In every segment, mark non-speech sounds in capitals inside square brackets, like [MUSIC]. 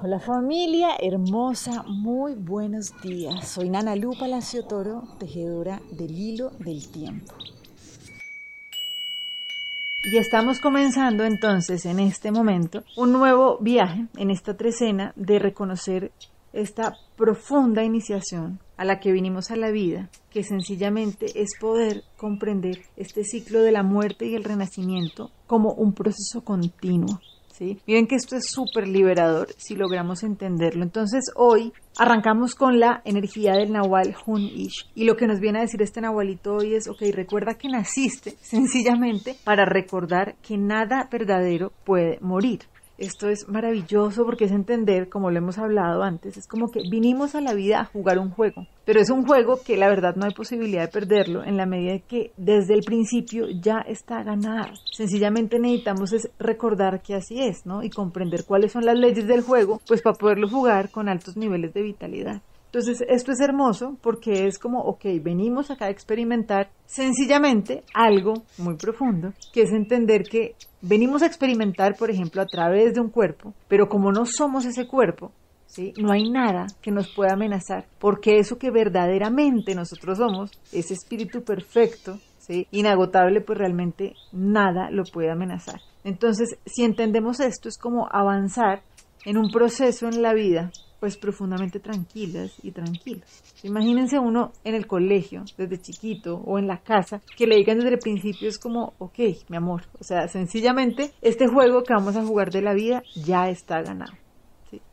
Hola familia hermosa, muy buenos días. Soy Nana Lu Palacio Toro, tejedora del hilo del tiempo. Y estamos comenzando entonces en este momento un nuevo viaje en esta trecena de reconocer esta profunda iniciación a la que vinimos a la vida, que sencillamente es poder comprender este ciclo de la muerte y el renacimiento como un proceso continuo Miren que esto es súper liberador si logramos entenderlo. Entonces hoy arrancamos con la energía del Nahual Hun Ish y lo que nos viene a decir este Nahualito hoy es, ok, recuerda que naciste [LAUGHS] sencillamente para recordar que nada verdadero puede morir. Esto es maravilloso porque es entender, como lo hemos hablado antes, es como que vinimos a la vida a jugar un juego, pero es un juego que la verdad no hay posibilidad de perderlo en la medida que desde el principio ya está ganado. Sencillamente necesitamos es recordar que así es, ¿no? Y comprender cuáles son las leyes del juego, pues para poderlo jugar con altos niveles de vitalidad. Entonces, esto es hermoso porque es como, ok, venimos acá a experimentar sencillamente algo muy profundo, que es entender que venimos a experimentar, por ejemplo, a través de un cuerpo, pero como no somos ese cuerpo, ¿sí? no hay nada que nos pueda amenazar, porque eso que verdaderamente nosotros somos, ese espíritu perfecto, ¿sí? inagotable, pues realmente nada lo puede amenazar. Entonces, si entendemos esto, es como avanzar en un proceso en la vida pues profundamente tranquilas y tranquilos. Imagínense uno en el colegio, desde chiquito, o en la casa, que le digan desde el principio es como, ok, mi amor, o sea, sencillamente este juego que vamos a jugar de la vida ya está ganado.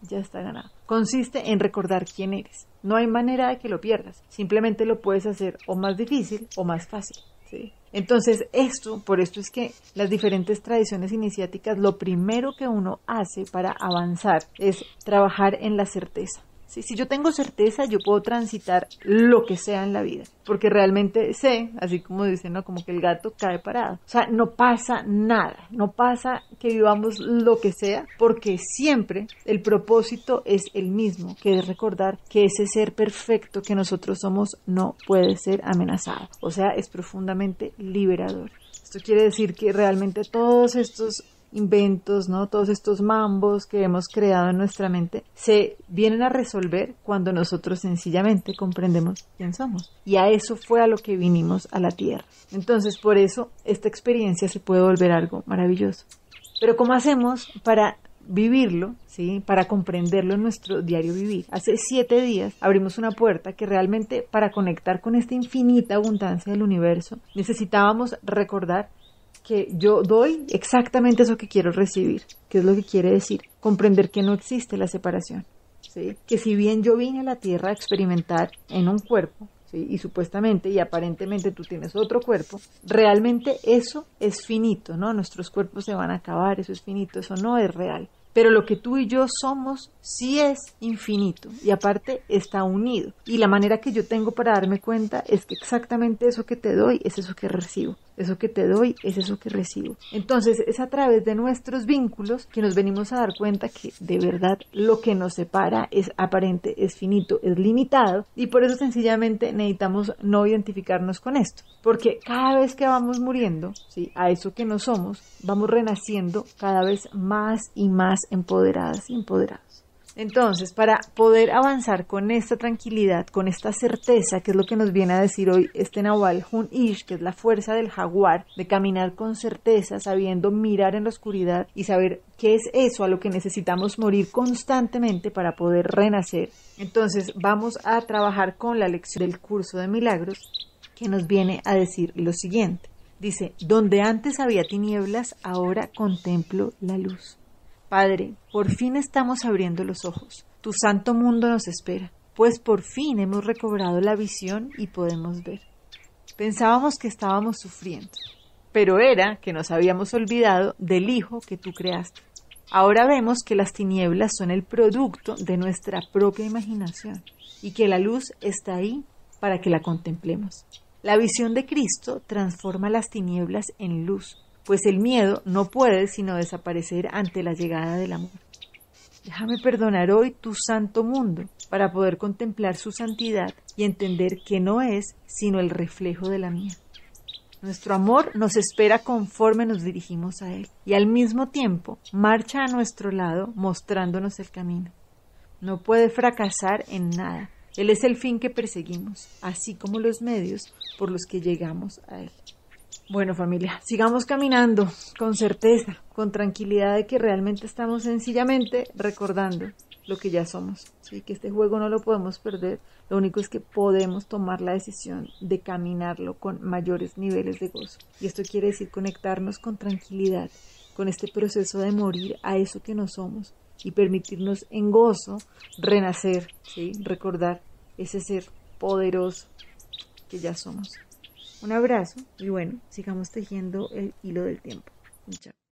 Ya está ganado. Consiste en recordar quién eres. No hay manera de que lo pierdas. Simplemente lo puedes hacer o más difícil o más fácil. ¿Sí? Entonces, esto, por esto es que las diferentes tradiciones iniciáticas, lo primero que uno hace para avanzar es trabajar en la certeza. Si yo tengo certeza, yo puedo transitar lo que sea en la vida, porque realmente sé, así como dicen, ¿no? Como que el gato cae parado. O sea, no pasa nada, no pasa que vivamos lo que sea, porque siempre el propósito es el mismo, que es recordar que ese ser perfecto que nosotros somos no puede ser amenazado. O sea, es profundamente liberador. Esto quiere decir que realmente todos estos inventos, ¿no? Todos estos mambos que hemos creado en nuestra mente se vienen a resolver cuando nosotros sencillamente comprendemos quién somos. Y a eso fue a lo que vinimos a la Tierra. Entonces, por eso esta experiencia se puede volver algo maravilloso. Pero ¿cómo hacemos para vivirlo, ¿sí? para comprenderlo en nuestro diario vivir. Hace siete días abrimos una puerta que realmente para conectar con esta infinita abundancia del universo necesitábamos recordar que yo doy exactamente eso que quiero recibir, que es lo que quiere decir, comprender que no existe la separación, ¿sí? que si bien yo vine a la tierra a experimentar en un cuerpo, ¿sí? y supuestamente y aparentemente tú tienes otro cuerpo, realmente eso es finito, ¿no? Nuestros cuerpos se van a acabar, eso es finito, eso no es real. Pero lo que tú y yo somos sí es infinito y aparte está unido. Y la manera que yo tengo para darme cuenta es que exactamente eso que te doy es eso que recibo. Eso que te doy es eso que recibo. Entonces es a través de nuestros vínculos que nos venimos a dar cuenta que de verdad lo que nos separa es aparente, es finito, es limitado y por eso sencillamente necesitamos no identificarnos con esto. Porque cada vez que vamos muriendo, ¿sí? a eso que no somos, vamos renaciendo cada vez más y más empoderadas y empoderados. Entonces, para poder avanzar con esta tranquilidad, con esta certeza, que es lo que nos viene a decir hoy este Nahual Hun Ish, que es la fuerza del jaguar, de caminar con certeza, sabiendo mirar en la oscuridad y saber qué es eso a lo que necesitamos morir constantemente para poder renacer. Entonces, vamos a trabajar con la lección del curso de milagros, que nos viene a decir lo siguiente. Dice, donde antes había tinieblas, ahora contemplo la luz. Padre, por fin estamos abriendo los ojos. Tu santo mundo nos espera, pues por fin hemos recobrado la visión y podemos ver. Pensábamos que estábamos sufriendo, pero era que nos habíamos olvidado del Hijo que tú creaste. Ahora vemos que las tinieblas son el producto de nuestra propia imaginación y que la luz está ahí para que la contemplemos. La visión de Cristo transforma las tinieblas en luz pues el miedo no puede sino desaparecer ante la llegada del amor. Déjame perdonar hoy tu santo mundo para poder contemplar su santidad y entender que no es sino el reflejo de la mía. Nuestro amor nos espera conforme nos dirigimos a Él y al mismo tiempo marcha a nuestro lado mostrándonos el camino. No puede fracasar en nada. Él es el fin que perseguimos, así como los medios por los que llegamos a Él. Bueno familia, sigamos caminando con certeza, con tranquilidad de que realmente estamos sencillamente recordando lo que ya somos. ¿sí? Que este juego no lo podemos perder. Lo único es que podemos tomar la decisión de caminarlo con mayores niveles de gozo. Y esto quiere decir conectarnos con tranquilidad, con este proceso de morir a eso que no somos y permitirnos en gozo renacer, ¿sí? recordar ese ser poderoso que ya somos. Un abrazo y bueno, sigamos tejiendo el hilo del tiempo. Chao.